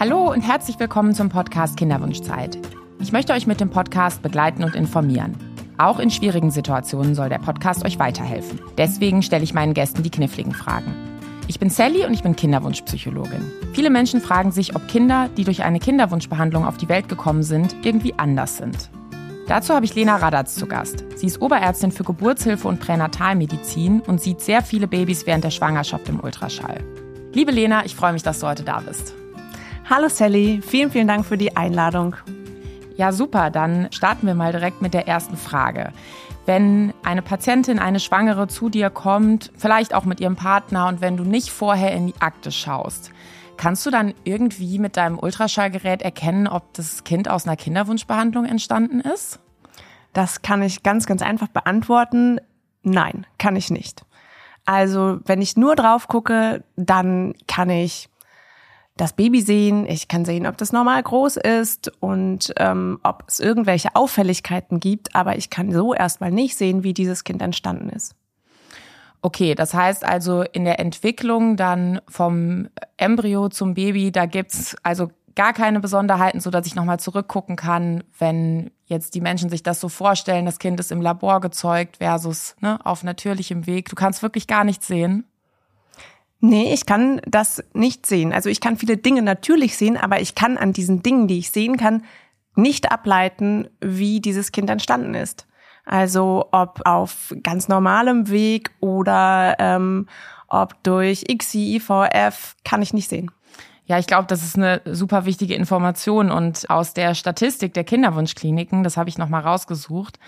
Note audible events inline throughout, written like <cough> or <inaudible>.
Hallo und herzlich willkommen zum Podcast Kinderwunschzeit. Ich möchte euch mit dem Podcast begleiten und informieren. Auch in schwierigen Situationen soll der Podcast euch weiterhelfen. Deswegen stelle ich meinen Gästen die kniffligen Fragen. Ich bin Sally und ich bin Kinderwunschpsychologin. Viele Menschen fragen sich, ob Kinder, die durch eine Kinderwunschbehandlung auf die Welt gekommen sind, irgendwie anders sind. Dazu habe ich Lena Radatz zu Gast. Sie ist Oberärztin für Geburtshilfe und Pränatalmedizin und sieht sehr viele Babys während der Schwangerschaft im Ultraschall. Liebe Lena, ich freue mich, dass du heute da bist. Hallo Sally, vielen, vielen Dank für die Einladung. Ja, super, dann starten wir mal direkt mit der ersten Frage. Wenn eine Patientin, eine Schwangere zu dir kommt, vielleicht auch mit ihrem Partner und wenn du nicht vorher in die Akte schaust, kannst du dann irgendwie mit deinem Ultraschallgerät erkennen, ob das Kind aus einer Kinderwunschbehandlung entstanden ist? Das kann ich ganz, ganz einfach beantworten. Nein, kann ich nicht. Also, wenn ich nur drauf gucke, dann kann ich das Baby sehen, ich kann sehen, ob das normal groß ist und ähm, ob es irgendwelche Auffälligkeiten gibt, aber ich kann so erstmal nicht sehen, wie dieses Kind entstanden ist. Okay, das heißt also in der Entwicklung dann vom Embryo zum Baby, da gibt's also gar keine Besonderheiten, so dass ich nochmal zurückgucken kann, wenn jetzt die Menschen sich das so vorstellen, das Kind ist im Labor gezeugt versus ne, auf natürlichem Weg. Du kannst wirklich gar nichts sehen. Nee, ich kann das nicht sehen. Also ich kann viele Dinge natürlich sehen, aber ich kann an diesen Dingen, die ich sehen kann, nicht ableiten, wie dieses Kind entstanden ist. Also ob auf ganz normalem Weg oder ähm, ob durch XI, IVF, kann ich nicht sehen. Ja, ich glaube, das ist eine super wichtige Information und aus der Statistik der Kinderwunschkliniken, das habe ich noch mal rausgesucht,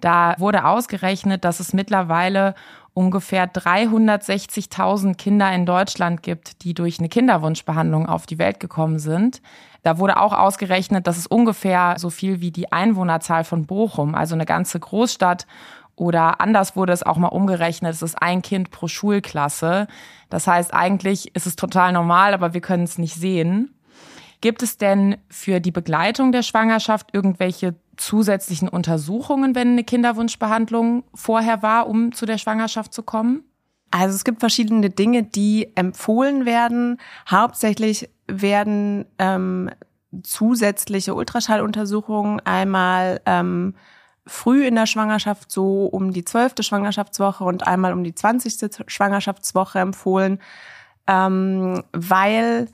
da wurde ausgerechnet, dass es mittlerweile ungefähr 360.000 Kinder in Deutschland gibt, die durch eine Kinderwunschbehandlung auf die Welt gekommen sind. Da wurde auch ausgerechnet, dass es ungefähr so viel wie die Einwohnerzahl von Bochum, also eine ganze Großstadt oder anders wurde es auch mal umgerechnet, es ist ein Kind pro Schulklasse. Das heißt, eigentlich ist es total normal, aber wir können es nicht sehen. Gibt es denn für die Begleitung der Schwangerschaft irgendwelche zusätzlichen Untersuchungen, wenn eine Kinderwunschbehandlung vorher war, um zu der Schwangerschaft zu kommen? Also es gibt verschiedene Dinge, die empfohlen werden. Hauptsächlich werden ähm, zusätzliche Ultraschalluntersuchungen einmal ähm, früh in der Schwangerschaft, so um die zwölfte Schwangerschaftswoche und einmal um die zwanzigste Schwangerschaftswoche empfohlen, ähm, weil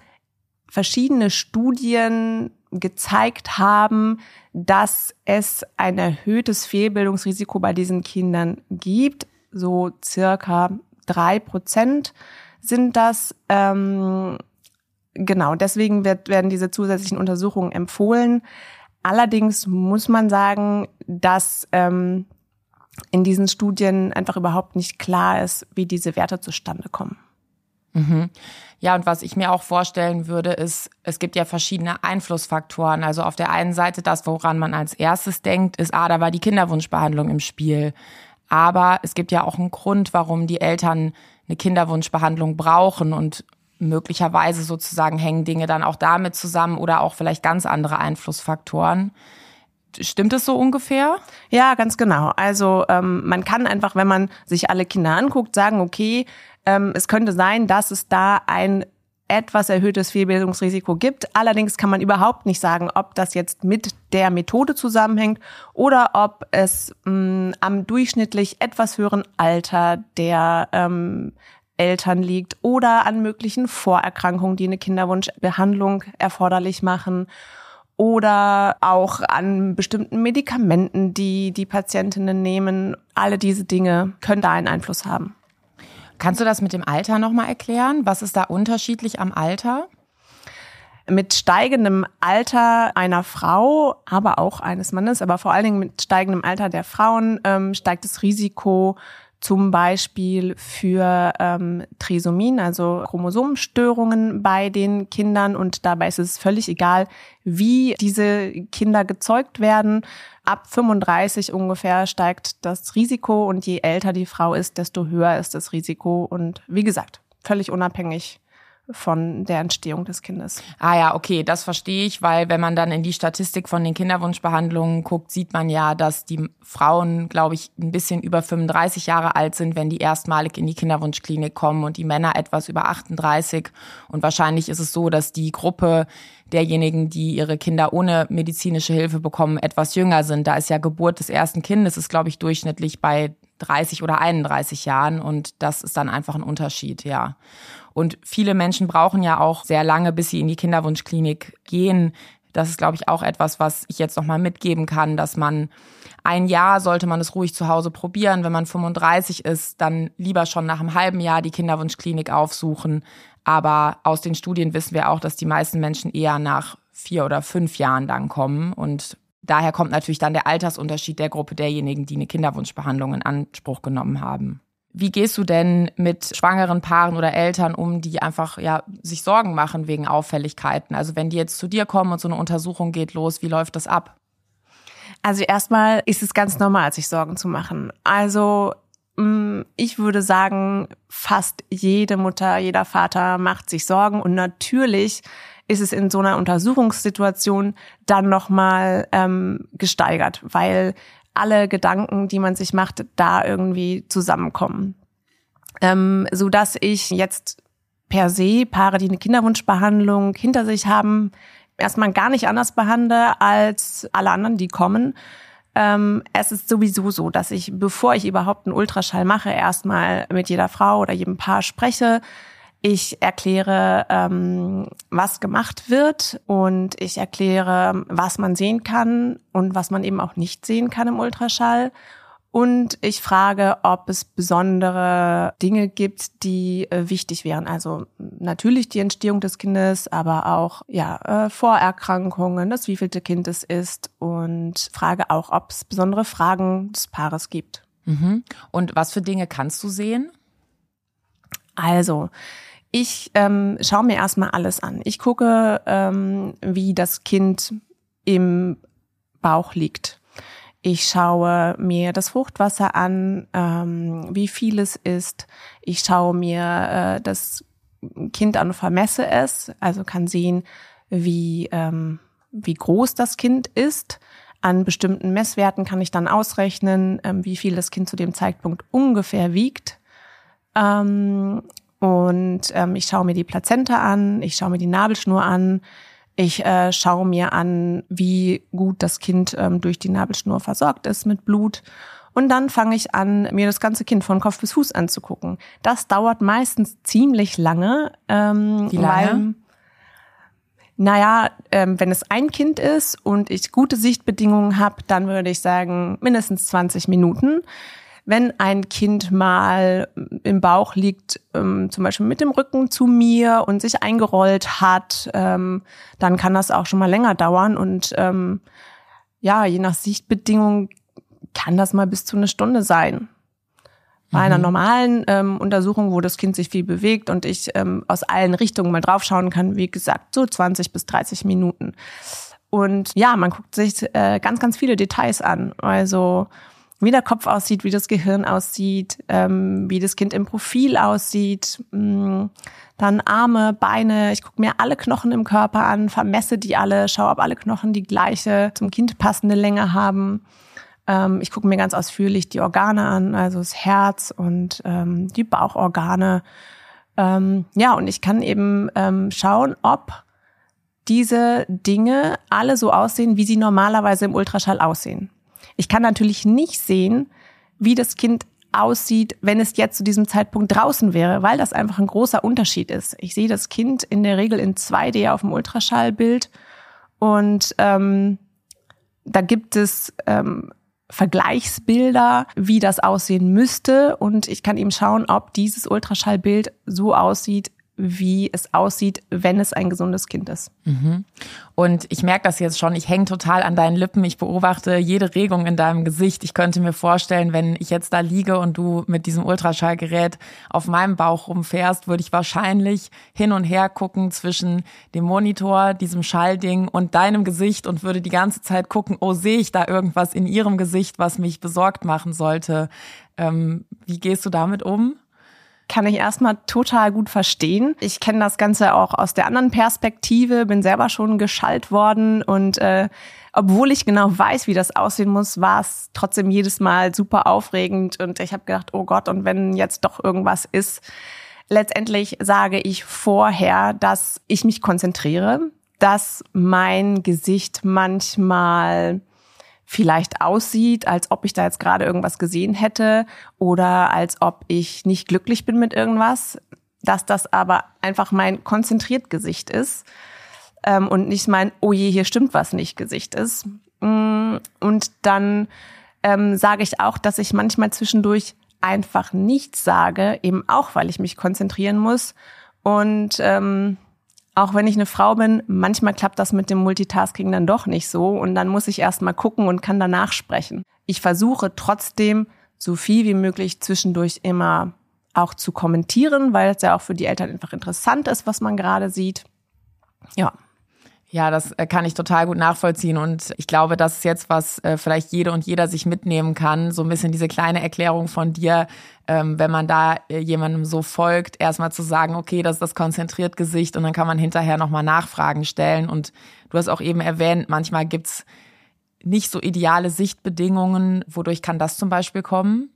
verschiedene Studien gezeigt haben, dass es ein erhöhtes Fehlbildungsrisiko bei diesen Kindern gibt. So circa drei Prozent sind das. Ähm, genau, deswegen wird, werden diese zusätzlichen Untersuchungen empfohlen. Allerdings muss man sagen, dass ähm, in diesen Studien einfach überhaupt nicht klar ist, wie diese Werte zustande kommen. Mhm. Ja, und was ich mir auch vorstellen würde, ist, es gibt ja verschiedene Einflussfaktoren. Also auf der einen Seite das, woran man als erstes denkt, ist, ah, da war die Kinderwunschbehandlung im Spiel. Aber es gibt ja auch einen Grund, warum die Eltern eine Kinderwunschbehandlung brauchen und möglicherweise sozusagen hängen Dinge dann auch damit zusammen oder auch vielleicht ganz andere Einflussfaktoren. Stimmt es so ungefähr? Ja, ganz genau. Also ähm, man kann einfach, wenn man sich alle Kinder anguckt, sagen, okay, ähm, es könnte sein, dass es da ein etwas erhöhtes Fehlbildungsrisiko gibt. Allerdings kann man überhaupt nicht sagen, ob das jetzt mit der Methode zusammenhängt oder ob es mh, am durchschnittlich etwas höheren Alter der ähm, Eltern liegt oder an möglichen Vorerkrankungen, die eine Kinderwunschbehandlung erforderlich machen oder auch an bestimmten Medikamenten, die die Patientinnen nehmen. Alle diese Dinge können da einen Einfluss haben. Kannst du das mit dem Alter nochmal erklären? Was ist da unterschiedlich am Alter? Mit steigendem Alter einer Frau, aber auch eines Mannes, aber vor allen Dingen mit steigendem Alter der Frauen ähm, steigt das Risiko zum Beispiel für ähm, Trisomien, also Chromosomenstörungen bei den Kindern. Und dabei ist es völlig egal, wie diese Kinder gezeugt werden. Ab 35 ungefähr steigt das Risiko und je älter die Frau ist, desto höher ist das Risiko. Und wie gesagt, völlig unabhängig von der Entstehung des Kindes. Ah ja, okay, das verstehe ich, weil wenn man dann in die Statistik von den Kinderwunschbehandlungen guckt, sieht man ja, dass die Frauen, glaube ich, ein bisschen über 35 Jahre alt sind, wenn die erstmalig in die Kinderwunschklinik kommen und die Männer etwas über 38. Und wahrscheinlich ist es so, dass die Gruppe derjenigen, die ihre Kinder ohne medizinische Hilfe bekommen, etwas jünger sind. Da ist ja Geburt des ersten Kindes, ist, glaube ich, durchschnittlich bei 30 oder 31 Jahren und das ist dann einfach ein Unterschied, ja. Und viele Menschen brauchen ja auch sehr lange, bis sie in die Kinderwunschklinik gehen. Das ist, glaube ich, auch etwas, was ich jetzt nochmal mitgeben kann, dass man ein Jahr sollte man es ruhig zu Hause probieren. Wenn man 35 ist, dann lieber schon nach einem halben Jahr die Kinderwunschklinik aufsuchen. Aber aus den Studien wissen wir auch, dass die meisten Menschen eher nach vier oder fünf Jahren dann kommen. Und daher kommt natürlich dann der Altersunterschied der Gruppe derjenigen, die eine Kinderwunschbehandlung in Anspruch genommen haben. Wie gehst du denn mit schwangeren Paaren oder Eltern um, die einfach ja sich Sorgen machen wegen Auffälligkeiten? Also wenn die jetzt zu dir kommen und so eine Untersuchung geht los, wie läuft das ab? Also erstmal ist es ganz normal, sich Sorgen zu machen. Also mm, ich würde sagen, fast jede Mutter, jeder Vater macht sich Sorgen und natürlich ist es in so einer Untersuchungssituation dann nochmal ähm, gesteigert, weil alle Gedanken, die man sich macht, da irgendwie zusammenkommen. Ähm, so dass ich jetzt per se Paare, die eine Kinderwunschbehandlung hinter sich haben, erstmal gar nicht anders behandle als alle anderen, die kommen. Ähm, es ist sowieso so, dass ich, bevor ich überhaupt einen Ultraschall mache, erstmal mit jeder Frau oder jedem Paar spreche, ich erkläre, ähm, was gemacht wird und ich erkläre, was man sehen kann und was man eben auch nicht sehen kann im Ultraschall. Und ich frage, ob es besondere Dinge gibt, die äh, wichtig wären. Also natürlich die Entstehung des Kindes, aber auch ja äh, Vorerkrankungen, das wievielte Kind es ist und frage auch, ob es besondere Fragen des Paares gibt. Mhm. Und was für Dinge kannst du sehen? Also ich ähm, schaue mir erstmal alles an. Ich gucke, ähm, wie das Kind im Bauch liegt. Ich schaue mir das Fruchtwasser an, ähm, wie viel es ist. Ich schaue mir äh, das Kind an und vermesse es, also kann sehen, wie, ähm, wie groß das Kind ist. An bestimmten Messwerten kann ich dann ausrechnen, ähm, wie viel das Kind zu dem Zeitpunkt ungefähr wiegt. Ähm, und ähm, ich schaue mir die Plazenta an, ich schaue mir die Nabelschnur an, ich äh, schaue mir an, wie gut das Kind ähm, durch die Nabelschnur versorgt ist mit Blut. Und dann fange ich an, mir das ganze Kind von Kopf bis Fuß anzugucken. Das dauert meistens ziemlich lange. Ähm, wie lange? Weil, naja, ähm, wenn es ein Kind ist und ich gute Sichtbedingungen habe, dann würde ich sagen mindestens 20 Minuten wenn ein Kind mal im Bauch liegt, ähm, zum Beispiel mit dem Rücken zu mir und sich eingerollt hat, ähm, dann kann das auch schon mal länger dauern und ähm, ja, je nach Sichtbedingung kann das mal bis zu eine Stunde sein. Bei einer mhm. normalen ähm, Untersuchung, wo das Kind sich viel bewegt und ich ähm, aus allen Richtungen mal draufschauen kann, wie gesagt, so 20 bis 30 Minuten. Und ja, man guckt sich äh, ganz, ganz viele Details an. Also wie der Kopf aussieht, wie das Gehirn aussieht, ähm, wie das Kind im Profil aussieht, mh, mm, dann Arme, Beine, ich gucke mir alle Knochen im Körper an, vermesse die alle, schaue, ob alle Knochen die gleiche zum Kind passende Länge haben. Ähm, ich gucke mir ganz ausführlich die Organe an, also das Herz und ähm, die Bauchorgane. Ähm, ja, und ich kann eben ähm, schauen, ob diese Dinge alle so aussehen, wie sie normalerweise im Ultraschall aussehen. Ich kann natürlich nicht sehen, wie das Kind aussieht, wenn es jetzt zu diesem Zeitpunkt draußen wäre, weil das einfach ein großer Unterschied ist. Ich sehe das Kind in der Regel in 2D auf dem Ultraschallbild und ähm, da gibt es ähm, Vergleichsbilder, wie das aussehen müsste und ich kann eben schauen, ob dieses Ultraschallbild so aussieht, wie es aussieht, wenn es ein gesundes Kind ist. Mhm. Und ich merke das jetzt schon, ich hänge total an deinen Lippen, ich beobachte jede Regung in deinem Gesicht. Ich könnte mir vorstellen, wenn ich jetzt da liege und du mit diesem Ultraschallgerät auf meinem Bauch rumfährst, würde ich wahrscheinlich hin und her gucken zwischen dem Monitor, diesem Schallding und deinem Gesicht und würde die ganze Zeit gucken, oh, sehe ich da irgendwas in ihrem Gesicht, was mich besorgt machen sollte. Ähm, wie gehst du damit um? Kann ich erstmal total gut verstehen. Ich kenne das Ganze auch aus der anderen Perspektive, bin selber schon geschallt worden und äh, obwohl ich genau weiß, wie das aussehen muss, war es trotzdem jedes Mal super aufregend und ich habe gedacht, oh Gott, und wenn jetzt doch irgendwas ist, letztendlich sage ich vorher, dass ich mich konzentriere, dass mein Gesicht manchmal vielleicht aussieht, als ob ich da jetzt gerade irgendwas gesehen hätte oder als ob ich nicht glücklich bin mit irgendwas, dass das aber einfach mein konzentriert Gesicht ist ähm, und nicht mein, oh je, hier stimmt was nicht Gesicht ist. Mm, und dann ähm, sage ich auch, dass ich manchmal zwischendurch einfach nichts sage, eben auch, weil ich mich konzentrieren muss. Und ähm, auch wenn ich eine Frau bin, manchmal klappt das mit dem Multitasking dann doch nicht so und dann muss ich erst mal gucken und kann danach sprechen. Ich versuche trotzdem so viel wie möglich zwischendurch immer auch zu kommentieren, weil es ja auch für die Eltern einfach interessant ist, was man gerade sieht. Ja. Ja, das äh, kann ich total gut nachvollziehen. Und ich glaube, das ist jetzt, was äh, vielleicht jede und jeder sich mitnehmen kann, so ein bisschen diese kleine Erklärung von dir, ähm, wenn man da äh, jemandem so folgt, erstmal zu sagen, okay, das ist das konzentriert Gesicht und dann kann man hinterher nochmal Nachfragen stellen. Und du hast auch eben erwähnt, manchmal gibt's nicht so ideale Sichtbedingungen, wodurch kann das zum Beispiel kommen?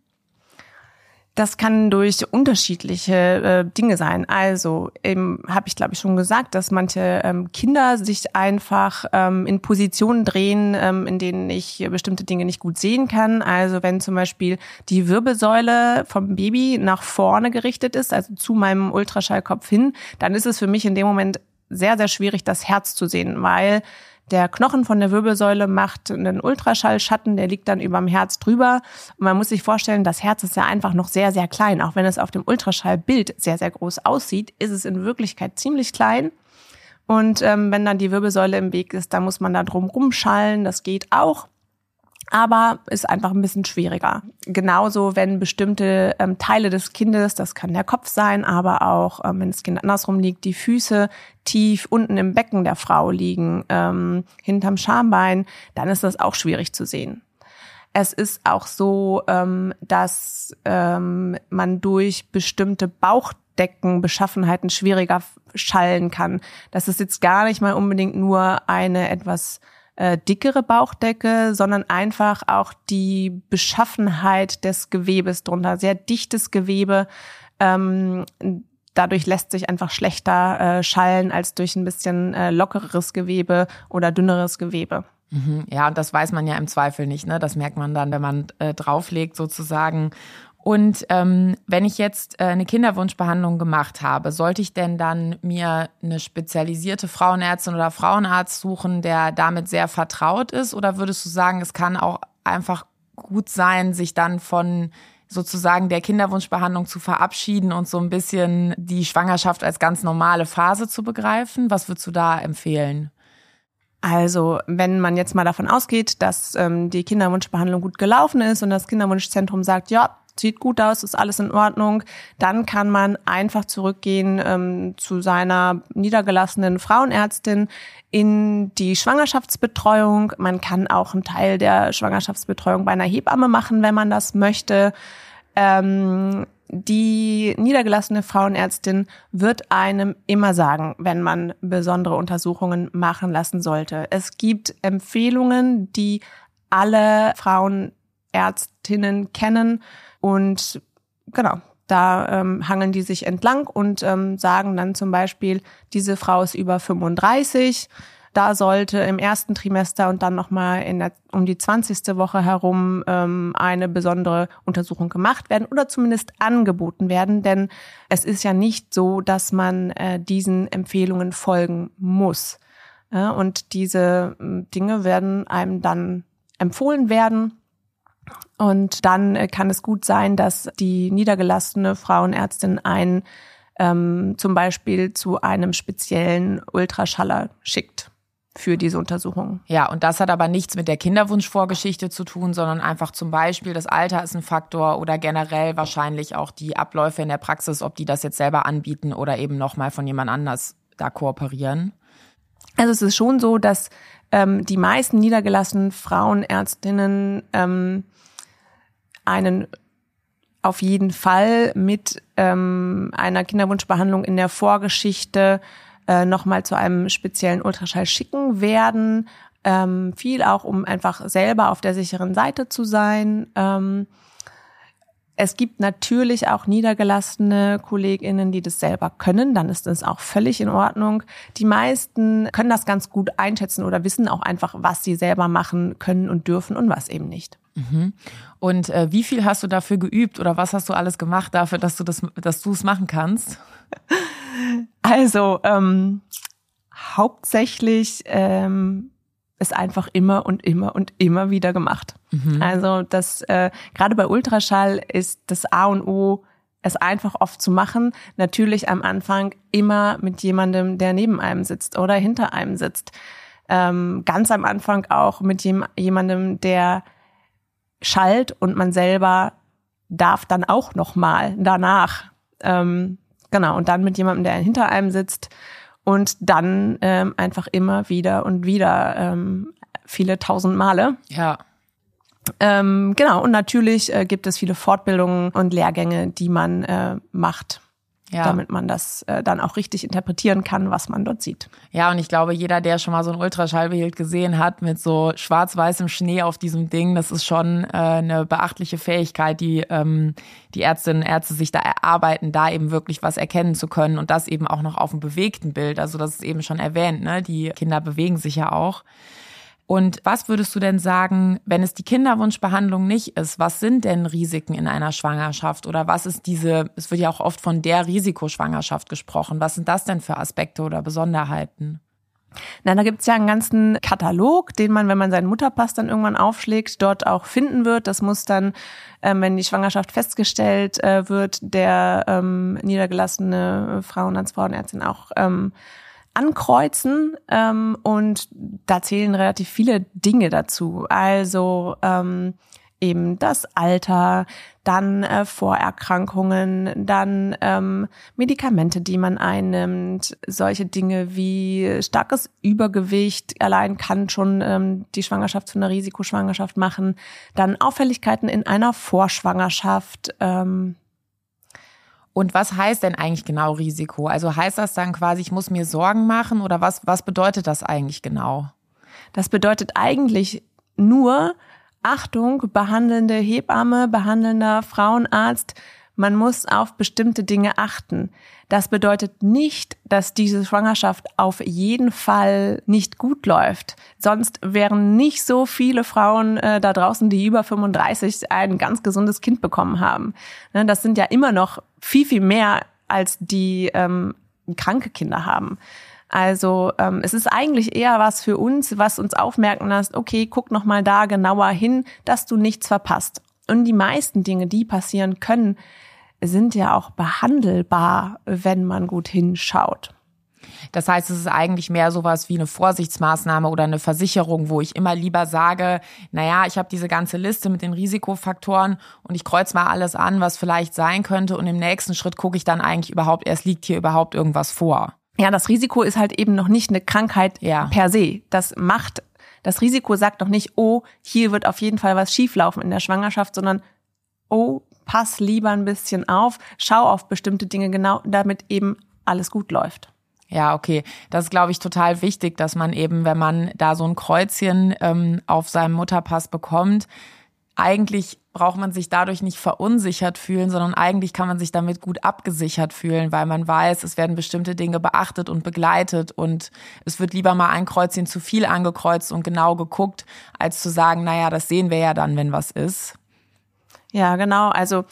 Das kann durch unterschiedliche äh, Dinge sein. Also eben habe ich glaube ich schon gesagt, dass manche ähm, Kinder sich einfach ähm, in Positionen drehen, ähm, in denen ich bestimmte Dinge nicht gut sehen kann. Also wenn zum Beispiel die Wirbelsäule vom Baby nach vorne gerichtet ist, also zu meinem Ultraschallkopf hin, dann ist es für mich in dem Moment sehr sehr schwierig, das Herz zu sehen, weil der Knochen von der Wirbelsäule macht einen Ultraschallschatten, der liegt dann überm Herz drüber. Und man muss sich vorstellen, das Herz ist ja einfach noch sehr, sehr klein. Auch wenn es auf dem Ultraschallbild sehr, sehr groß aussieht, ist es in Wirklichkeit ziemlich klein. Und ähm, wenn dann die Wirbelsäule im Weg ist, dann muss man da drum rumschallen. Das geht auch aber ist einfach ein bisschen schwieriger. Genauso, wenn bestimmte ähm, Teile des Kindes, das kann der Kopf sein, aber auch, ähm, wenn das Kind andersrum liegt, die Füße tief unten im Becken der Frau liegen, ähm, hinterm Schambein, dann ist das auch schwierig zu sehen. Es ist auch so, ähm, dass ähm, man durch bestimmte Bauchdeckenbeschaffenheiten schwieriger schallen kann. Das ist jetzt gar nicht mal unbedingt nur eine etwas äh, dickere Bauchdecke, sondern einfach auch die Beschaffenheit des Gewebes drunter. Sehr dichtes Gewebe. Ähm, dadurch lässt sich einfach schlechter äh, schallen als durch ein bisschen äh, lockeres Gewebe oder dünneres Gewebe. Mhm. Ja, und das weiß man ja im Zweifel nicht. Ne? Das merkt man dann, wenn man äh, drauflegt sozusagen. Und ähm, wenn ich jetzt äh, eine Kinderwunschbehandlung gemacht habe, sollte ich denn dann mir eine spezialisierte Frauenärztin oder Frauenarzt suchen, der damit sehr vertraut ist? Oder würdest du sagen, es kann auch einfach gut sein, sich dann von sozusagen der Kinderwunschbehandlung zu verabschieden und so ein bisschen die Schwangerschaft als ganz normale Phase zu begreifen? Was würdest du da empfehlen? Also, wenn man jetzt mal davon ausgeht, dass ähm, die Kinderwunschbehandlung gut gelaufen ist und das Kinderwunschzentrum sagt, ja, sieht gut aus, ist alles in Ordnung, dann kann man einfach zurückgehen ähm, zu seiner niedergelassenen Frauenärztin in die Schwangerschaftsbetreuung. Man kann auch einen Teil der Schwangerschaftsbetreuung bei einer Hebamme machen, wenn man das möchte. Ähm, die niedergelassene Frauenärztin wird einem immer sagen, wenn man besondere Untersuchungen machen lassen sollte. Es gibt Empfehlungen, die alle Frauenärztinnen kennen und genau, da ähm, hangeln die sich entlang und ähm, sagen dann zum Beispiel, diese Frau ist über 35. Da sollte im ersten Trimester und dann nochmal um die 20. Woche herum ähm, eine besondere Untersuchung gemacht werden oder zumindest angeboten werden. Denn es ist ja nicht so, dass man äh, diesen Empfehlungen folgen muss. Ja, und diese äh, Dinge werden einem dann empfohlen werden und dann äh, kann es gut sein, dass die niedergelassene Frauenärztin einen ähm, zum Beispiel zu einem speziellen Ultraschaller schickt für diese Untersuchung. Ja, und das hat aber nichts mit der Kinderwunschvorgeschichte zu tun, sondern einfach zum Beispiel das Alter ist ein Faktor oder generell wahrscheinlich auch die Abläufe in der Praxis, ob die das jetzt selber anbieten oder eben nochmal von jemand anders da kooperieren. Also es ist schon so, dass ähm, die meisten niedergelassenen Frauenärztinnen ähm, einen auf jeden Fall mit ähm, einer Kinderwunschbehandlung in der Vorgeschichte äh, nochmal zu einem speziellen Ultraschall schicken werden. Ähm, viel auch, um einfach selber auf der sicheren Seite zu sein. Ähm, es gibt natürlich auch niedergelassene KollegInnen, die das selber können. Dann ist das auch völlig in Ordnung. Die meisten können das ganz gut einschätzen oder wissen auch einfach, was sie selber machen können und dürfen und was eben nicht. Mhm. Und äh, wie viel hast du dafür geübt oder was hast du alles gemacht dafür, dass du das, dass du es machen kannst? Also ähm, hauptsächlich ähm, ist einfach immer und immer und immer wieder gemacht. Mhm. Also das äh, gerade bei Ultraschall ist das A und O, es einfach oft zu machen. Natürlich am Anfang immer mit jemandem, der neben einem sitzt oder hinter einem sitzt. Ähm, ganz am Anfang auch mit jem, jemandem, der schallt und man selber darf dann auch noch mal danach. Ähm, genau und dann mit jemandem, der hinter einem sitzt und dann ähm, einfach immer wieder und wieder ähm, viele tausend Male. Ja. Ähm, genau, und natürlich äh, gibt es viele Fortbildungen und Lehrgänge, die man äh, macht ja. damit man das äh, dann auch richtig interpretieren kann, was man dort sieht. Ja, und ich glaube, jeder, der schon mal so ein Ultraschallbild gesehen hat mit so schwarz-weißem Schnee auf diesem Ding, das ist schon äh, eine beachtliche Fähigkeit, die ähm, die Ärztinnen und Ärzte sich da erarbeiten, da eben wirklich was erkennen zu können und das eben auch noch auf einem bewegten Bild. Also das ist eben schon erwähnt, ne? Die Kinder bewegen sich ja auch. Und was würdest du denn sagen, wenn es die Kinderwunschbehandlung nicht ist? Was sind denn Risiken in einer Schwangerschaft? Oder was ist diese, es wird ja auch oft von der Risikoschwangerschaft gesprochen. Was sind das denn für Aspekte oder Besonderheiten? Na, da gibt's ja einen ganzen Katalog, den man, wenn man seinen Mutterpass dann irgendwann aufschlägt, dort auch finden wird. Das muss dann, ähm, wenn die Schwangerschaft festgestellt äh, wird, der ähm, niedergelassene Frauenarzt, Frauenärztin auch ähm, ankreuzen ähm, und da zählen relativ viele Dinge dazu. Also ähm, eben das Alter, dann äh, Vorerkrankungen, dann ähm, Medikamente, die man einnimmt, solche Dinge wie starkes Übergewicht allein kann schon ähm, die Schwangerschaft zu einer Risikoschwangerschaft machen, dann Auffälligkeiten in einer Vorschwangerschaft, ähm, und was heißt denn eigentlich genau Risiko? Also heißt das dann quasi, ich muss mir Sorgen machen oder was, was bedeutet das eigentlich genau? Das bedeutet eigentlich nur, Achtung, behandelnde Hebamme, behandelnder Frauenarzt, man muss auf bestimmte Dinge achten. Das bedeutet nicht, dass diese Schwangerschaft auf jeden Fall nicht gut läuft. Sonst wären nicht so viele Frauen äh, da draußen, die über 35 ein ganz gesundes Kind bekommen haben. Ne, das sind ja immer noch viel, viel mehr, als die ähm, kranke Kinder haben. Also ähm, es ist eigentlich eher was für uns, was uns aufmerken lässt, okay, guck noch mal da genauer hin, dass du nichts verpasst. Und die meisten Dinge, die passieren können, sind ja auch behandelbar, wenn man gut hinschaut. Das heißt, es ist eigentlich mehr sowas wie eine Vorsichtsmaßnahme oder eine Versicherung, wo ich immer lieber sage, naja, ich habe diese ganze Liste mit den Risikofaktoren und ich kreuz mal alles an, was vielleicht sein könnte und im nächsten Schritt gucke ich dann eigentlich überhaupt erst, liegt hier überhaupt irgendwas vor. Ja, das Risiko ist halt eben noch nicht eine Krankheit ja. per se. Das macht, das Risiko sagt noch nicht, oh, hier wird auf jeden Fall was schieflaufen in der Schwangerschaft, sondern oh, pass lieber ein bisschen auf, schau auf bestimmte Dinge genau, damit eben alles gut läuft. Ja, okay. Das ist, glaube ich, total wichtig, dass man eben, wenn man da so ein Kreuzchen ähm, auf seinem Mutterpass bekommt, eigentlich braucht man sich dadurch nicht verunsichert fühlen, sondern eigentlich kann man sich damit gut abgesichert fühlen, weil man weiß, es werden bestimmte Dinge beachtet und begleitet und es wird lieber mal ein Kreuzchen zu viel angekreuzt und genau geguckt, als zu sagen, naja, das sehen wir ja dann, wenn was ist. Ja, genau. Also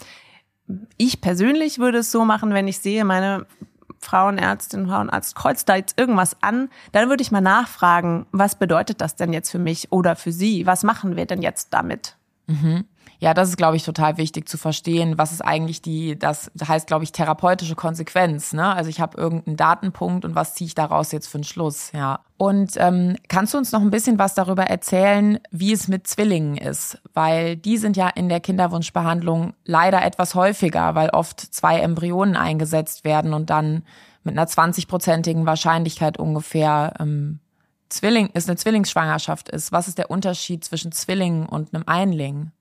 ich persönlich würde es so machen, wenn ich sehe, meine Frauenärztin, Frauenarzt kreuzt da jetzt irgendwas an, dann würde ich mal nachfragen, was bedeutet das denn jetzt für mich oder für Sie? Was machen wir denn jetzt damit? Mhm. Ja, das ist, glaube ich, total wichtig zu verstehen, was ist eigentlich die, das heißt, glaube ich, therapeutische Konsequenz. Ne? Also ich habe irgendeinen Datenpunkt und was ziehe ich daraus jetzt für einen Schluss, ja. Und ähm, kannst du uns noch ein bisschen was darüber erzählen, wie es mit Zwillingen ist? Weil die sind ja in der Kinderwunschbehandlung leider etwas häufiger, weil oft zwei Embryonen eingesetzt werden und dann mit einer 20-prozentigen Wahrscheinlichkeit ungefähr ähm, Zwilling ist eine Zwillingsschwangerschaft ist. Was ist der Unterschied zwischen Zwillingen und einem Einling?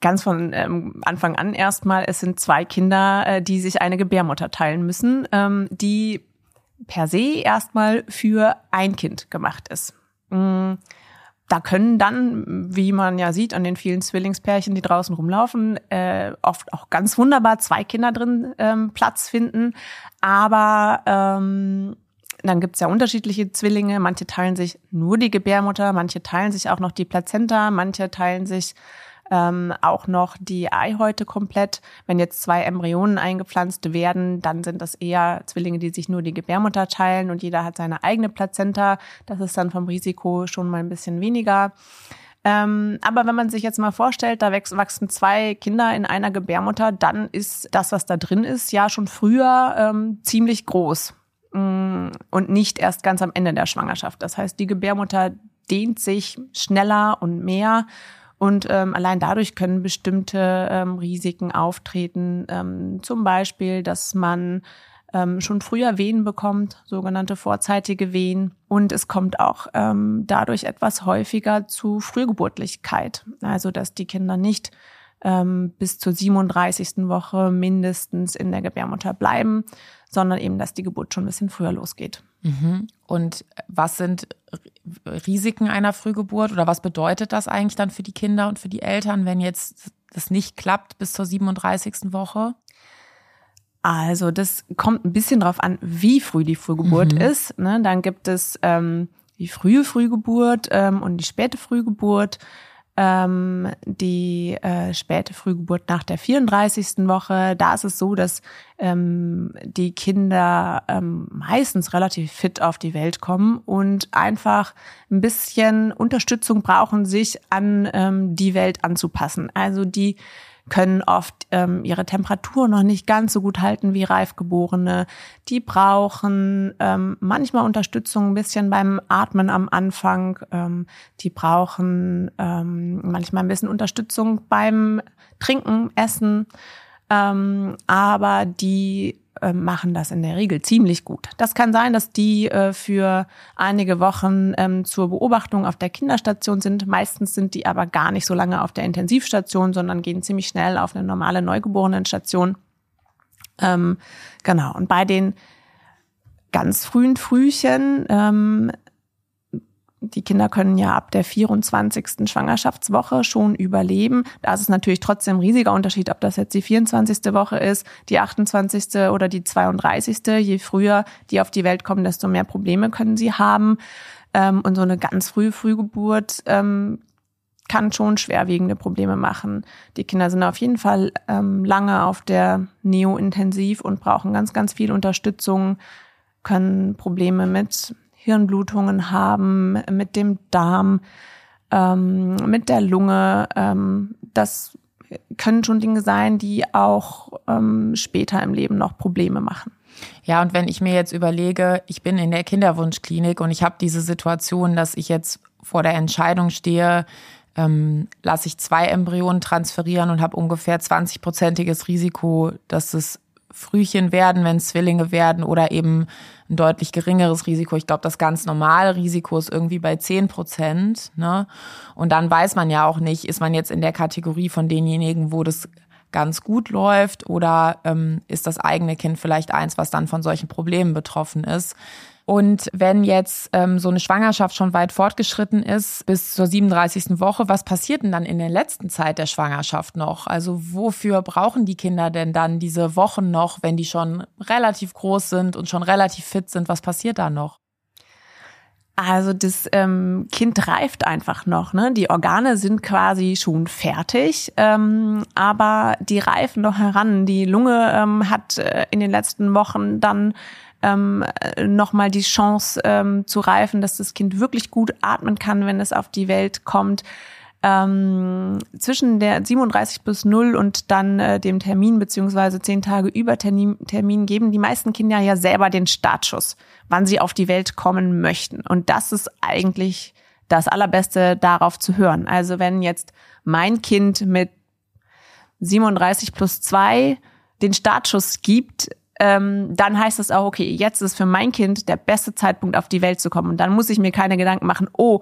Ganz von ähm, Anfang an erstmal, es sind zwei Kinder, äh, die sich eine Gebärmutter teilen müssen, ähm, die per se erstmal für ein Kind gemacht ist. Mm, da können dann, wie man ja sieht an den vielen Zwillingspärchen, die draußen rumlaufen, äh, oft auch ganz wunderbar zwei Kinder drin ähm, Platz finden. Aber ähm, dann gibt's ja unterschiedliche Zwillinge. Manche teilen sich nur die Gebärmutter, manche teilen sich auch noch die Plazenta, manche teilen sich ähm, auch noch die Eihäute komplett. Wenn jetzt zwei Embryonen eingepflanzt werden, dann sind das eher Zwillinge, die sich nur die Gebärmutter teilen und jeder hat seine eigene Plazenta. Das ist dann vom Risiko schon mal ein bisschen weniger. Ähm, aber wenn man sich jetzt mal vorstellt, da wachsen zwei Kinder in einer Gebärmutter, dann ist das, was da drin ist, ja schon früher ähm, ziemlich groß mm, und nicht erst ganz am Ende der Schwangerschaft. Das heißt, die Gebärmutter dehnt sich schneller und mehr und ähm, allein dadurch können bestimmte ähm, Risiken auftreten. Ähm, zum Beispiel, dass man ähm, schon früher Wehen bekommt, sogenannte vorzeitige Wehen. Und es kommt auch ähm, dadurch etwas häufiger zu Frühgeburtlichkeit. Also, dass die Kinder nicht ähm, bis zur 37. Woche mindestens in der Gebärmutter bleiben, sondern eben, dass die Geburt schon ein bisschen früher losgeht. Mhm. Und was sind Risiken einer Frühgeburt oder was bedeutet das eigentlich dann für die Kinder und für die Eltern, wenn jetzt das nicht klappt bis zur 37. Woche? Also das kommt ein bisschen drauf an, wie früh die Frühgeburt mhm. ist. Ne? Dann gibt es ähm, die frühe Frühgeburt ähm, und die späte Frühgeburt ähm, die äh, späte Frühgeburt nach der 34. Woche. Da ist es so, dass ähm, die Kinder ähm, meistens relativ fit auf die Welt kommen und einfach ein bisschen Unterstützung brauchen, sich an ähm, die Welt anzupassen. Also die können oft ähm, ihre Temperatur noch nicht ganz so gut halten wie Reifgeborene. Die brauchen ähm, manchmal Unterstützung ein bisschen beim Atmen am Anfang. Ähm, die brauchen ähm, manchmal ein bisschen Unterstützung beim Trinken, Essen. Ähm, aber die äh, machen das in der Regel ziemlich gut. Das kann sein, dass die äh, für einige Wochen ähm, zur Beobachtung auf der Kinderstation sind. Meistens sind die aber gar nicht so lange auf der Intensivstation, sondern gehen ziemlich schnell auf eine normale Neugeborenenstation. Ähm, genau. Und bei den ganz frühen Frühchen ähm, die Kinder können ja ab der 24. Schwangerschaftswoche schon überleben. Da ist es natürlich trotzdem ein riesiger Unterschied, ob das jetzt die 24. Woche ist, die 28. oder die 32. Je früher die auf die Welt kommen, desto mehr Probleme können sie haben. Ähm, und so eine ganz frühe Frühgeburt ähm, kann schon schwerwiegende Probleme machen. Die Kinder sind auf jeden Fall ähm, lange auf der Neo-Intensiv und brauchen ganz, ganz viel Unterstützung, können Probleme mit Hirnblutungen haben, mit dem Darm, ähm, mit der Lunge. Ähm, das können schon Dinge sein, die auch ähm, später im Leben noch Probleme machen. Ja, und wenn ich mir jetzt überlege, ich bin in der Kinderwunschklinik und ich habe diese Situation, dass ich jetzt vor der Entscheidung stehe, ähm, lasse ich zwei Embryonen transferieren und habe ungefähr 20-prozentiges Risiko, dass es Frühchen werden, wenn Zwillinge werden oder eben ein deutlich geringeres Risiko. Ich glaube, das ganz normale Risiko ist irgendwie bei 10 Prozent. Ne? Und dann weiß man ja auch nicht, ist man jetzt in der Kategorie von denjenigen, wo das ganz gut läuft oder ähm, ist das eigene Kind vielleicht eins, was dann von solchen Problemen betroffen ist. Und wenn jetzt ähm, so eine Schwangerschaft schon weit fortgeschritten ist, bis zur 37. Woche, was passiert denn dann in der letzten Zeit der Schwangerschaft noch? Also wofür brauchen die Kinder denn dann diese Wochen noch, wenn die schon relativ groß sind und schon relativ fit sind? Was passiert da noch? Also das ähm, Kind reift einfach noch. Ne? Die Organe sind quasi schon fertig, ähm, aber die reifen noch heran. Die Lunge ähm, hat äh, in den letzten Wochen dann ähm, nochmal die Chance ähm, zu reifen, dass das Kind wirklich gut atmen kann, wenn es auf die Welt kommt. Ähm, zwischen der 37 plus 0 und dann äh, dem Termin beziehungsweise zehn Tage über Termin, Termin geben die meisten Kinder ja selber den Startschuss, wann sie auf die Welt kommen möchten. Und das ist eigentlich das Allerbeste darauf zu hören. Also wenn jetzt mein Kind mit 37 plus 2 den Startschuss gibt, ähm, dann heißt es auch, okay, jetzt ist für mein Kind der beste Zeitpunkt, auf die Welt zu kommen. Und dann muss ich mir keine Gedanken machen, oh,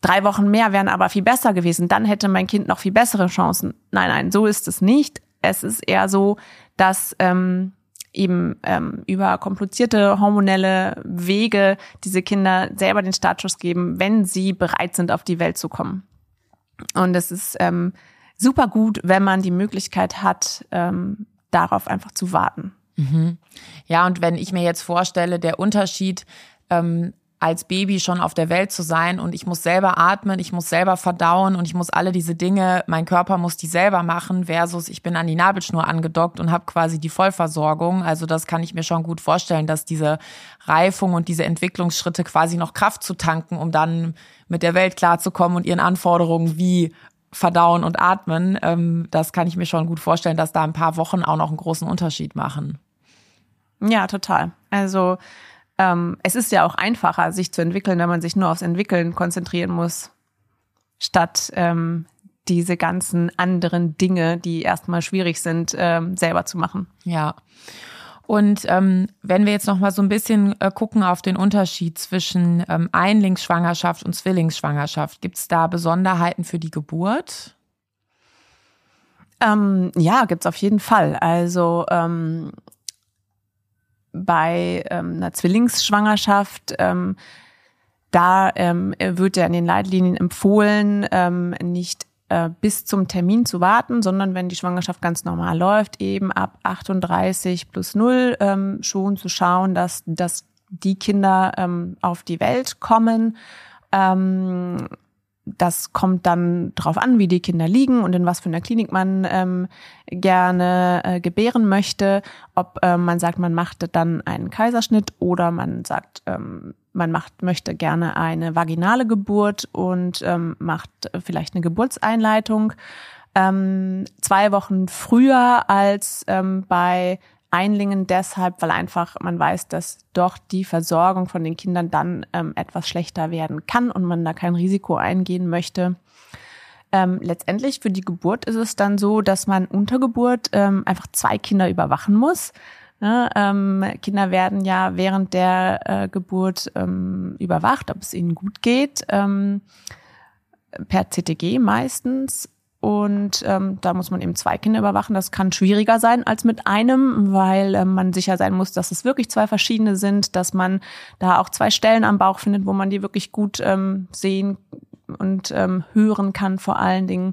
drei Wochen mehr wären aber viel besser gewesen, dann hätte mein Kind noch viel bessere Chancen. Nein, nein, so ist es nicht. Es ist eher so, dass ähm, eben ähm, über komplizierte hormonelle Wege diese Kinder selber den Startschuss geben, wenn sie bereit sind, auf die Welt zu kommen. Und es ist ähm, super gut, wenn man die Möglichkeit hat, ähm, darauf einfach zu warten. Mhm. Ja, und wenn ich mir jetzt vorstelle, der Unterschied ähm, als Baby schon auf der Welt zu sein und ich muss selber atmen, ich muss selber verdauen und ich muss alle diese Dinge, mein Körper muss die selber machen, versus ich bin an die Nabelschnur angedockt und habe quasi die Vollversorgung. Also das kann ich mir schon gut vorstellen, dass diese Reifung und diese Entwicklungsschritte quasi noch Kraft zu tanken, um dann mit der Welt klarzukommen und ihren Anforderungen wie Verdauen und Atmen, ähm, das kann ich mir schon gut vorstellen, dass da ein paar Wochen auch noch einen großen Unterschied machen. Ja, total. Also ähm, es ist ja auch einfacher, sich zu entwickeln, wenn man sich nur aufs Entwickeln konzentrieren muss, statt ähm, diese ganzen anderen Dinge, die erstmal schwierig sind, ähm, selber zu machen. Ja. Und ähm, wenn wir jetzt noch mal so ein bisschen äh, gucken auf den Unterschied zwischen ähm, Einlingsschwangerschaft und Zwillingsschwangerschaft, gibt es da Besonderheiten für die Geburt? Ähm, ja, gibt's auf jeden Fall. Also ähm, bei ähm, einer Zwillingsschwangerschaft, ähm, da ähm, wird ja in den Leitlinien empfohlen, ähm, nicht äh, bis zum Termin zu warten, sondern wenn die Schwangerschaft ganz normal läuft, eben ab 38 plus 0 ähm, schon zu schauen, dass, dass die Kinder ähm, auf die Welt kommen. Ähm, das kommt dann drauf an, wie die Kinder liegen und in was für einer Klinik man ähm, gerne äh, gebären möchte. Ob äh, man sagt, man macht dann einen Kaiserschnitt oder man sagt, ähm, man macht, möchte gerne eine vaginale Geburt und ähm, macht vielleicht eine Geburtseinleitung. Ähm, zwei Wochen früher als ähm, bei Einlingen deshalb, weil einfach man weiß, dass doch die Versorgung von den Kindern dann ähm, etwas schlechter werden kann und man da kein Risiko eingehen möchte. Ähm, letztendlich für die Geburt ist es dann so, dass man unter Geburt ähm, einfach zwei Kinder überwachen muss. Ne, ähm, Kinder werden ja während der äh, Geburt ähm, überwacht, ob es ihnen gut geht, ähm, per CTG meistens. Und ähm, da muss man eben zwei Kinder überwachen. Das kann schwieriger sein als mit einem, weil ähm, man sicher sein muss, dass es wirklich zwei verschiedene sind, dass man da auch zwei Stellen am Bauch findet, wo man die wirklich gut ähm, sehen und ähm, hören kann vor allen Dingen.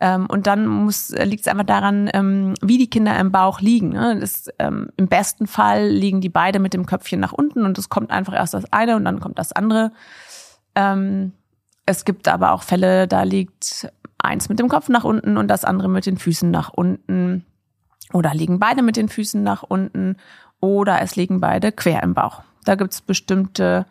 Ähm, und dann muss liegt es einfach daran, ähm, wie die Kinder im Bauch liegen. Ne? Das, ähm, Im besten Fall liegen die beide mit dem Köpfchen nach unten und es kommt einfach erst das eine und dann kommt das andere. Es gibt aber auch Fälle, da liegt eins mit dem Kopf nach unten und das andere mit den Füßen nach unten. Oder liegen beide mit den Füßen nach unten oder es liegen beide quer im Bauch. Da gibt's bestimmte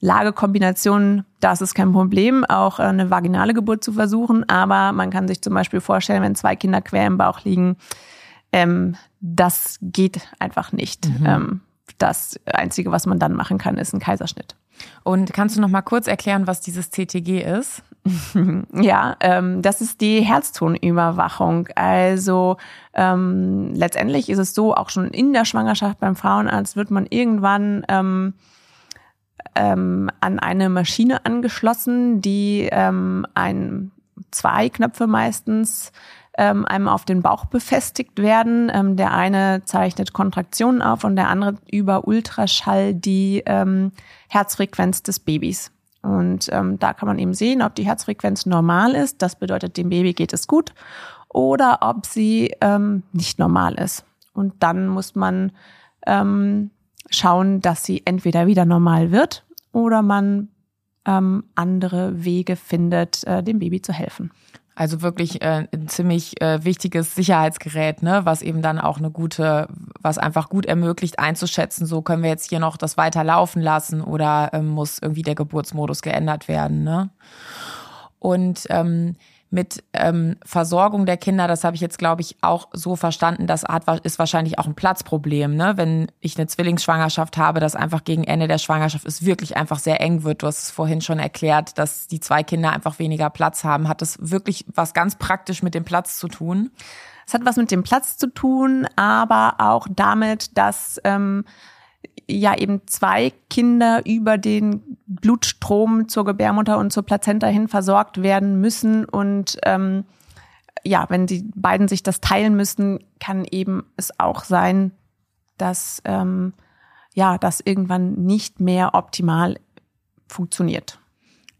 Lagekombinationen, das ist kein Problem, auch eine vaginale Geburt zu versuchen. Aber man kann sich zum Beispiel vorstellen, wenn zwei Kinder quer im Bauch liegen, ähm, das geht einfach nicht. Mhm. Ähm, das Einzige, was man dann machen kann, ist ein Kaiserschnitt. Und kannst du noch mal kurz erklären, was dieses CTG ist? <laughs> Ja, ähm, das ist die Herztonüberwachung. Also ähm, letztendlich ist es so, auch schon in der Schwangerschaft beim Frauenarzt wird man irgendwann ähm, ähm, an eine Maschine angeschlossen, die ähm, ein zwei Knöpfe meistens ähm, einem auf den Bauch befestigt werden. Ähm, der eine zeichnet Kontraktionen auf und der andere über Ultraschall die ähm, Herzfrequenz des Babys. Und ähm, da kann man eben sehen, ob die Herzfrequenz normal ist. Das bedeutet, dem Baby geht es gut. Oder ob sie ähm, nicht normal ist. Und dann muss man ähm, schauen, dass sie entweder wieder normal wird oder man ähm, andere Wege findet, äh, dem Baby zu helfen. Also wirklich äh, ein ziemlich äh, wichtiges Sicherheitsgerät, ne, was eben dann auch eine gute, was einfach gut ermöglicht einzuschätzen, so können wir jetzt hier noch das weiter laufen lassen oder ähm, muss irgendwie der Geburtsmodus geändert werden, ne? Und ähm, mit ähm, Versorgung der Kinder, das habe ich jetzt, glaube ich, auch so verstanden, das hat, ist wahrscheinlich auch ein Platzproblem. Ne? Wenn ich eine Zwillingsschwangerschaft habe, dass einfach gegen Ende der Schwangerschaft es wirklich einfach sehr eng wird. Du hast es vorhin schon erklärt, dass die zwei Kinder einfach weniger Platz haben. Hat das wirklich was ganz praktisch mit dem Platz zu tun? Es hat was mit dem Platz zu tun, aber auch damit, dass ähm, ja eben zwei Kinder über den Blutstrom zur Gebärmutter und zur Plazenta hin versorgt werden müssen und ähm, ja, wenn die beiden sich das teilen müssen, kann eben es auch sein, dass ähm, ja, das irgendwann nicht mehr optimal funktioniert.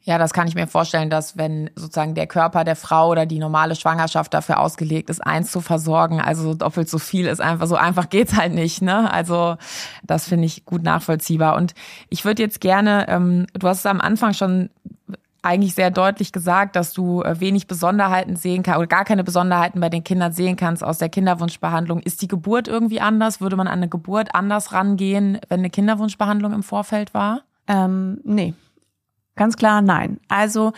Ja, das kann ich mir vorstellen, dass wenn sozusagen der Körper der Frau oder die normale Schwangerschaft dafür ausgelegt ist, eins zu versorgen, also doppelt so viel ist einfach so einfach geht's halt nicht. Ne? Also das finde ich gut nachvollziehbar. Und ich würde jetzt gerne, ähm, du hast es am Anfang schon eigentlich sehr deutlich gesagt, dass du äh, wenig Besonderheiten sehen kannst oder gar keine Besonderheiten bei den Kindern sehen kannst aus der Kinderwunschbehandlung. Ist die Geburt irgendwie anders? Würde man an eine Geburt anders rangehen, wenn eine Kinderwunschbehandlung im Vorfeld war? Ähm, nee, ganz klar nein. Also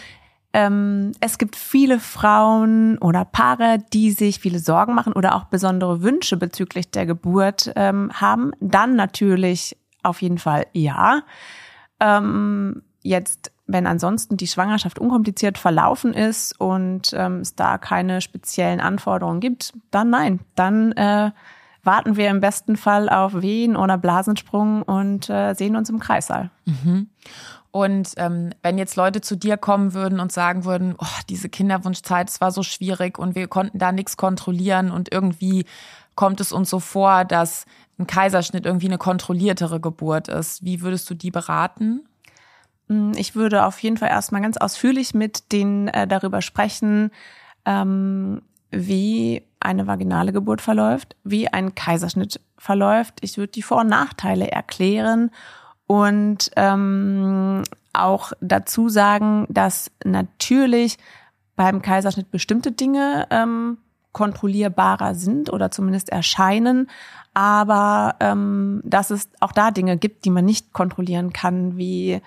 ähm, es gibt viele Frauen oder Paare, die sich viele Sorgen machen oder auch besondere Wünsche bezüglich der Geburt ähm, haben. Dann natürlich auf jeden Fall ja. Ähm, jetzt wenn ansonsten die Schwangerschaft unkompliziert verlaufen ist und ähm, es da keine speziellen Anforderungen gibt, dann nein. Dann äh, warten wir im besten Fall auf Wehen oder Blasensprung und äh, sehen uns im Kreissaal. Mhm. Und ähm, wenn jetzt Leute zu dir kommen würden und sagen würden, oh, diese Kinderwunschzeit, es war so schwierig und wir konnten da nichts kontrollieren und irgendwie kommt es uns so vor, dass ein Kaiserschnitt irgendwie eine kontrolliertere Geburt ist. Wie würdest du die beraten? Mm, ich würde auf jeden Fall erstmal ganz ausführlich mit denen äh, darüber sprechen, ähm, wie eine vaginale Geburt verläuft, wie ein Kaiserschnitt verläuft. Ich würde die Vor- und Nachteile erklären und ähm, auch dazu sagen, dass natürlich beim Kaiserschnitt bestimmte Dinge ähm, kontrollierbarer sind oder zumindest erscheinen, aber ähm, dass es auch da Dinge gibt, die man nicht kontrollieren kann, wie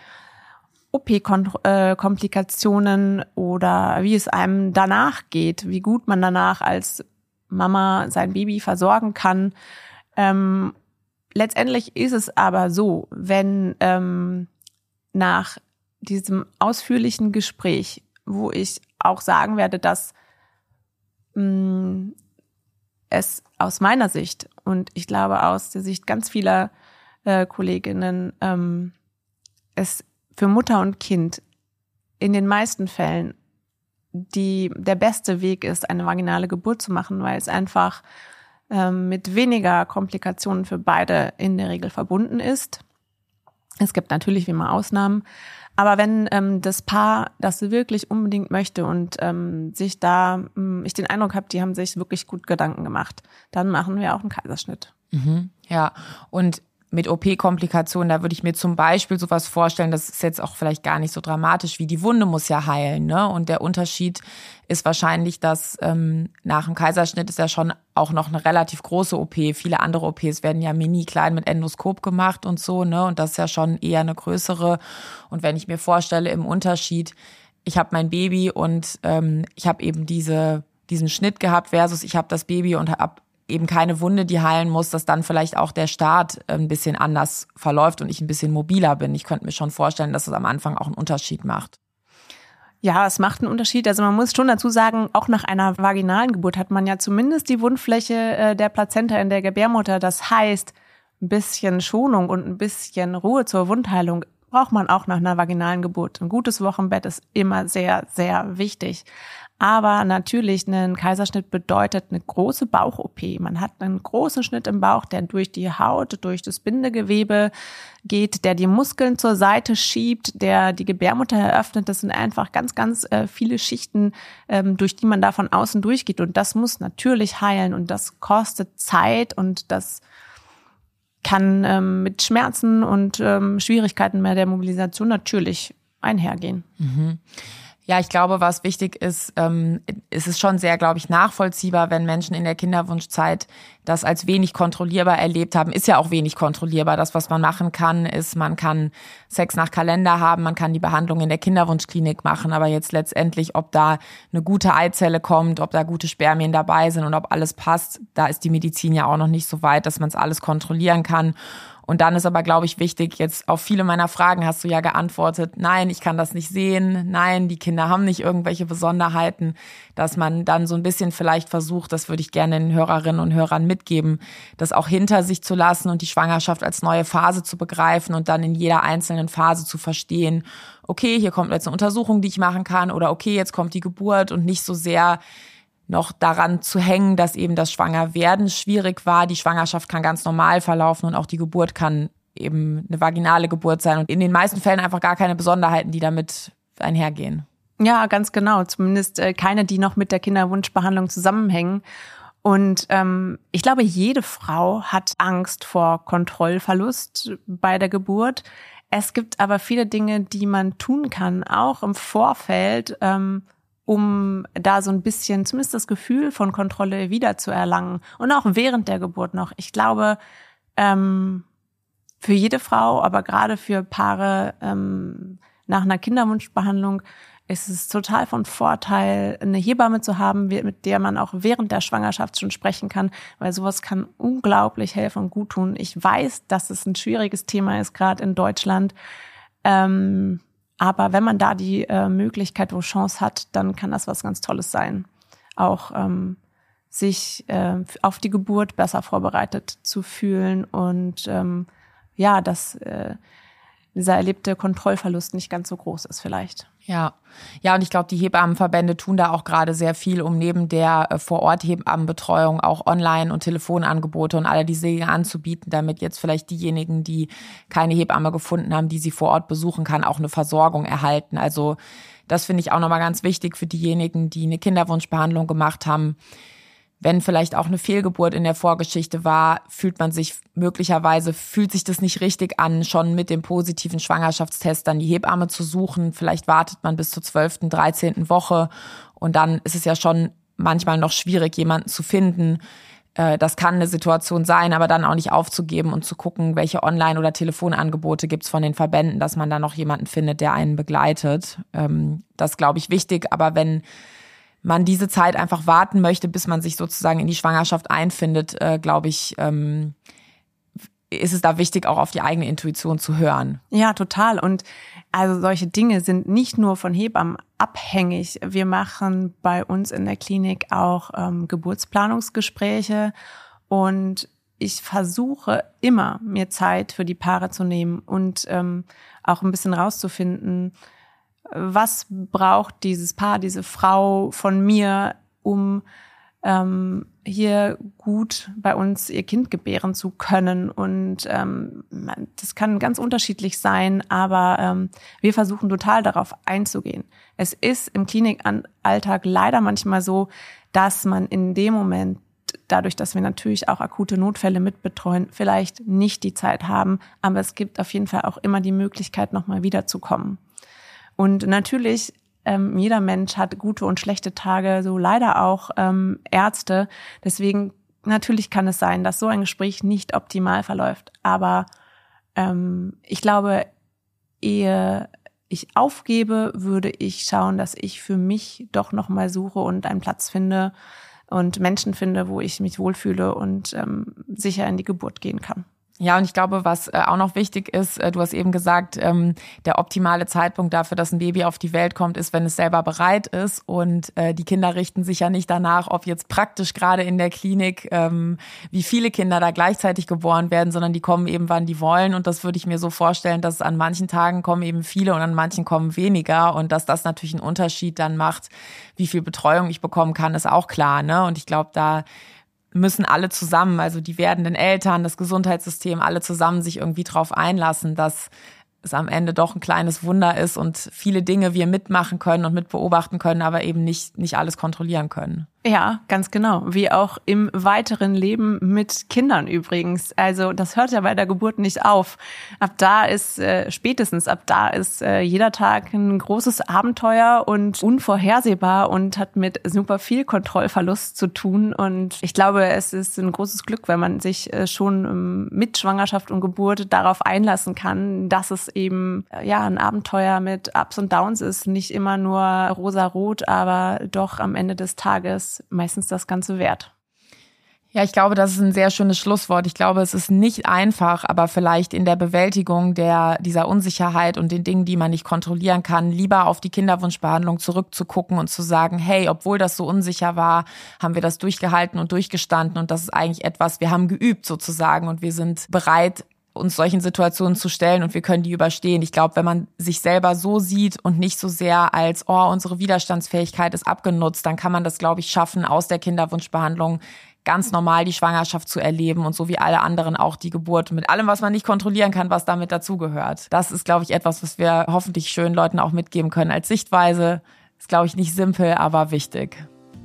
OP-Komplikationen oder wie es einem danach geht, wie gut man danach als Mama sein Baby versorgen kann. Ähm, letztendlich ist es aber so, wenn ähm, nach diesem ausführlichen Gespräch, wo ich auch sagen werde, dass mh, mm, es aus meiner Sicht und ich glaube aus der Sicht ganz vieler äh, Kolleginnen ähm, es für Mutter und Kind in den meisten Fällen die der beste Weg ist, eine vaginale Geburt zu machen, weil es einfach mit weniger Komplikationen für beide in der Regel verbunden ist. Es gibt natürlich wie immer Ausnahmen, aber wenn ähm, das Paar das wirklich unbedingt möchte und ähm, sich da, ähm, ich den Eindruck habe, die haben sich wirklich gut Gedanken gemacht, dann machen wir auch einen Kaiserschnitt. Mhm, ja, und mit OP-Komplikationen, da würde ich mir zum Beispiel sowas vorstellen, das ist jetzt auch vielleicht gar nicht so dramatisch, wie die Wunde muss ja heilen. Ne? Und der Unterschied ist wahrscheinlich, dass ähm, nach dem Kaiserschnitt ist ja schon auch noch eine relativ große OP. Viele andere OPs werden ja mini klein mit Endoskop gemacht und so, ne? Und das ist ja schon eher eine größere. Und wenn ich mir vorstelle, im Unterschied, ich habe mein Baby und ähm, ich habe eben diese diesen Schnitt gehabt versus ich habe das Baby und habe eben keine Wunde, die heilen muss, dass dann vielleicht auch der Start äh, ein bisschen anders verläuft und ich ein bisschen mobiler bin. Ich könnte mir schon vorstellen, dass es am Anfang auch einen Unterschied macht. Ja, es macht einen Unterschied. Also man muss schon dazu sagen, auch nach einer vaginalen Geburt hat man ja zumindest die Wundfläche äh, der Plazenta in der Gebärmutter. Das heißt, ein bisschen Schonung und ein bisschen Ruhe zur Wundheilung braucht man auch nach einer vaginalen Geburt. Ein gutes Wochenbett ist immer sehr, sehr wichtig. Aber natürlich, ein Kaiserschnitt bedeutet eine große Bauch-OP. Man hat einen großen Schnitt im Bauch, der durch die Haut, durch das Bindegewebe geht, der die Muskeln zur Seite schiebt, der die Gebärmutter eröffnet. Das sind einfach ganz, ganz äh, viele Schichten, ähm, durch die man da von außen durchgeht. Und das muss natürlich heilen und das kostet Zeit und das kann ähm, mit Schmerzen und ähm, Schwierigkeiten bei der Mobilisation natürlich einhergehen. Mhm. Ja, ich glaube, was wichtig ist, ähm, ist es schon sehr, glaube ich, nachvollziehbar, wenn Menschen in der Kinderwunschzeit das als wenig kontrollierbar erlebt haben. Ist ja auch wenig kontrollierbar. Das, was man machen kann, ist, man kann Sex nach Kalender haben, man kann die Behandlung in der Kinderwunschklinik machen, aber jetzt letztendlich, ob da eine gute Eizelle kommt, ob da gute Spermien dabei sind und ob alles passt, da ist die Medizin ja auch noch nicht so weit, dass man es alles kontrollieren kann. Und dann ist aber, glaube ich, wichtig, jetzt auf viele meiner Fragen hast du ja geantwortet, nein, ich kann das nicht sehen, nein, die Kinder haben nicht irgendwelche Besonderheiten, dass man dann so ein bisschen vielleicht versucht, das würde ich gerne den Hörerinnen und Hörern mitgeben, das auch hinter sich zu lassen und die Schwangerschaft als neue Phase zu begreifen und dann in jeder einzelnen Phase zu verstehen, okay, hier kommt jetzt eine Untersuchung, die ich machen kann oder okay, jetzt kommt die Geburt und nicht so sehr noch daran zu hängen, dass eben das Schwangerwerden schwierig war. Die Schwangerschaft kann ganz normal verlaufen und auch die Geburt kann eben eine vaginale Geburt sein und in den meisten Fällen einfach gar keine Besonderheiten, die damit einhergehen. Ja, ganz genau. Zumindest äh, keine, die noch mit der Kinderwunschbehandlung zusammenhängen. Und ähm, ich glaube, jede Frau hat Angst vor Kontrollverlust bei der Geburt. Es gibt aber viele Dinge, die man tun kann, auch im Vorfeld, ähm, um da so ein bisschen zumindest das Gefühl von Kontrolle wiederzuerlangen und auch während der Geburt noch. Ich glaube, ähm, für jede Frau, aber gerade für Paare ähm, nach einer Kinderwunschbehandlung ist es total von Vorteil, eine Hebamme zu haben, mit der man auch während der Schwangerschaft schon sprechen kann, weil sowas kann unglaublich helfen und gut tun. Ich weiß, dass es ein schwieriges Thema ist, gerade in Deutschland. Ähm, aber wenn man da die äh, Möglichkeit oder Chance hat, dann kann das was ganz Tolles sein. Auch ähm, sich äh, auf die Geburt besser vorbereitet zu fühlen und ähm, ja, dass äh, dieser erlebte Kontrollverlust nicht ganz so groß ist vielleicht. Ja, ja, und ich glaube, die Hebammenverbände tun da auch gerade sehr viel, um neben der äh, Vor-Ort-Hebammenbetreuung auch Online- und Telefonangebote und all diese Dinge anzubieten, damit jetzt vielleicht diejenigen, die keine Hebamme gefunden haben, die sie vor Ort besuchen kann, auch eine Versorgung erhalten. Also das finde ich auch nochmal ganz wichtig für diejenigen, die eine Kinderwunschbehandlung gemacht haben wenn vielleicht auch eine Fehlgeburt in der Vorgeschichte war, fühlt man sich möglicherweise, fühlt sich das nicht richtig an, schon mit dem positiven Schwangerschaftstest dann die Hebamme zu suchen. Vielleicht wartet man bis zur 12., 13. Woche und dann ist es ja schon manchmal noch schwierig, jemanden zu finden. Äh, das kann eine Situation sein, aber dann auch nicht aufzugeben und zu gucken, welche Online- oder Telefonangebote gibt's von den Verbänden, dass man da noch jemanden findet, der einen begleitet. Ähm, das glaube ich wichtig, aber wenn man diese Zeit einfach warten möchte, bis man sich sozusagen in die Schwangerschaft einfindet, äh, glaube ich, ähm, ist es da wichtig, auch auf die eigene Intuition zu hören. Ja, total. Und also solche Dinge sind nicht nur von Hebammen abhängig. Wir machen bei uns in der Klinik auch ähm, Geburtsplanungsgespräche und ich versuche immer, mir Zeit für die Paare zu nehmen und ähm, auch ein bisschen rauszufinden, was braucht dieses Paar, diese Frau von mir, um ähm, hier gut bei uns ihr Kind gebären zu können. Und ähm, das kann ganz unterschiedlich sein, aber ähm, wir versuchen total darauf einzugehen. Es ist im Klinikalltag leider manchmal so, dass man in dem Moment dadurch, dass wir natürlich auch akute Notfälle mitbetreuen, vielleicht nicht die Zeit haben, aber es gibt auf jeden Fall auch immer die Möglichkeit, nochmal wiederzukommen. Und natürlich, ähm, jeder Mensch hat gute und schlechte Tage, so leider auch ähm, Ärzte. Deswegen natürlich kann es sein, dass so ein Gespräch nicht optimal verläuft. Aber ähm, ich glaube, ehe ich aufgebe, würde ich schauen, dass ich für mich doch nochmal suche und einen Platz finde und Menschen finde, wo ich mich wohlfühle und ähm, sicher in die Geburt gehen kann. Ja, und ich glaube, was äh, auch noch wichtig ist, äh, du hast eben gesagt, ähm, der optimale Zeitpunkt dafür, dass ein Baby auf die Welt kommt, ist, wenn es selber bereit ist. Und äh, die Kinder richten sich ja nicht danach, ob jetzt praktisch gerade in der Klinik, ähm, wie viele Kinder da gleichzeitig geboren werden, sondern die kommen eben, wann die wollen. Und das würde ich mir so vorstellen, dass an manchen Tagen kommen eben viele und an manchen kommen weniger. Und dass das natürlich einen Unterschied dann macht, wie viel Betreuung ich bekommen kann, ist auch klar. Ne? Und ich glaube, da müssen alle zusammen, also die werdenden Eltern, das Gesundheitssystem, alle zusammen sich irgendwie drauf einlassen, dass es am Ende doch ein kleines Wunder ist und viele Dinge wir mitmachen können und mitbeobachten können, aber eben nicht, nicht alles kontrollieren können. Ja, ganz genau. Wie auch im weiteren Leben mit Kindern übrigens. Also das hört ja bei der Geburt nicht auf. Ab da ist äh, spätestens ab da ist äh, jeder Tag ein großes Abenteuer und unvorhersehbar und hat mit super viel Kontrollverlust zu tun. Und ich glaube, es ist ein großes Glück, wenn man sich äh, schon ähm, mit Schwangerschaft und Geburt darauf einlassen kann, dass es eben äh, ja ein Abenteuer mit Ups und Downs ist, nicht immer nur rosa-rot, aber doch am Ende des Tages meistens das Ganze wert. Ja, ich glaube, das ist ein sehr schönes Schlusswort. Ich glaube, es ist nicht einfach, aber vielleicht in der Bewältigung der, dieser Unsicherheit und den Dingen, die man nicht kontrollieren kann, lieber auf die Kinderwunschbehandlung zurückzugucken und zu sagen, hey, obwohl das so unsicher war, haben wir das durchgehalten und durchgestanden und das ist eigentlich etwas, wir haben geübt sozusagen und wir sind bereit, uns solchen Situationen zu stellen und wir können die überstehen. Ich glaube, wenn man sich selber so sieht und nicht so sehr als, oh, unsere Widerstandsfähigkeit ist abgenutzt, dann kann man das, glaube ich, schaffen, aus der Kinderwunschbehandlung ganz normal die Schwangerschaft zu erleben und so wie alle anderen auch die Geburt mit allem, was man nicht kontrollieren kann, was damit dazugehört. Das ist, glaube ich, etwas, was wir hoffentlich schön Leuten auch mitgeben können als Sichtweise. Ist, glaube ich, nicht simpel, aber wichtig.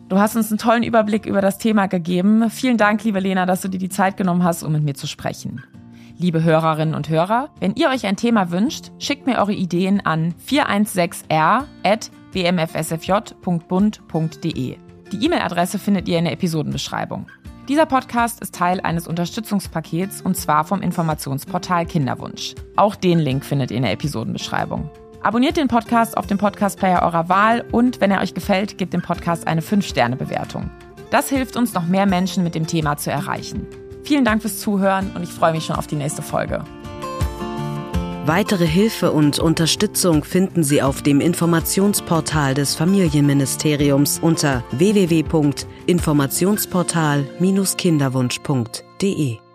Du hast uns einen tollen Überblick über das Thema gegeben. Vielen Dank, liebe Lena, dass du dir die Zeit genommen hast, um mit mir zu sprechen. Liebe Hörerinnen und Hörer, wenn ihr euch ein Thema wünscht, schickt mir eure Ideen an 416r.bmfsfj.bund.de. Die E-Mail-Adresse findet ihr in der Episodenbeschreibung. Dieser Podcast ist Teil eines Unterstützungspakets und zwar vom Informationsportal Kinderwunsch. Auch den Link findet ihr in der Episodenbeschreibung. Abonniert den Podcast auf dem Podcast-Player eurer Wahl und wenn er euch gefällt, gebt dem Podcast eine 5-Sterne-Bewertung. Das hilft uns, noch mehr Menschen mit dem Thema zu erreichen. Vielen Dank fürs Zuhören und ich freue mich schon auf die nächste Folge. Weitere Hilfe und Unterstützung finden Sie auf dem Informationsportal des Familienministeriums unter www.informationsportal-kinderwunsch.de.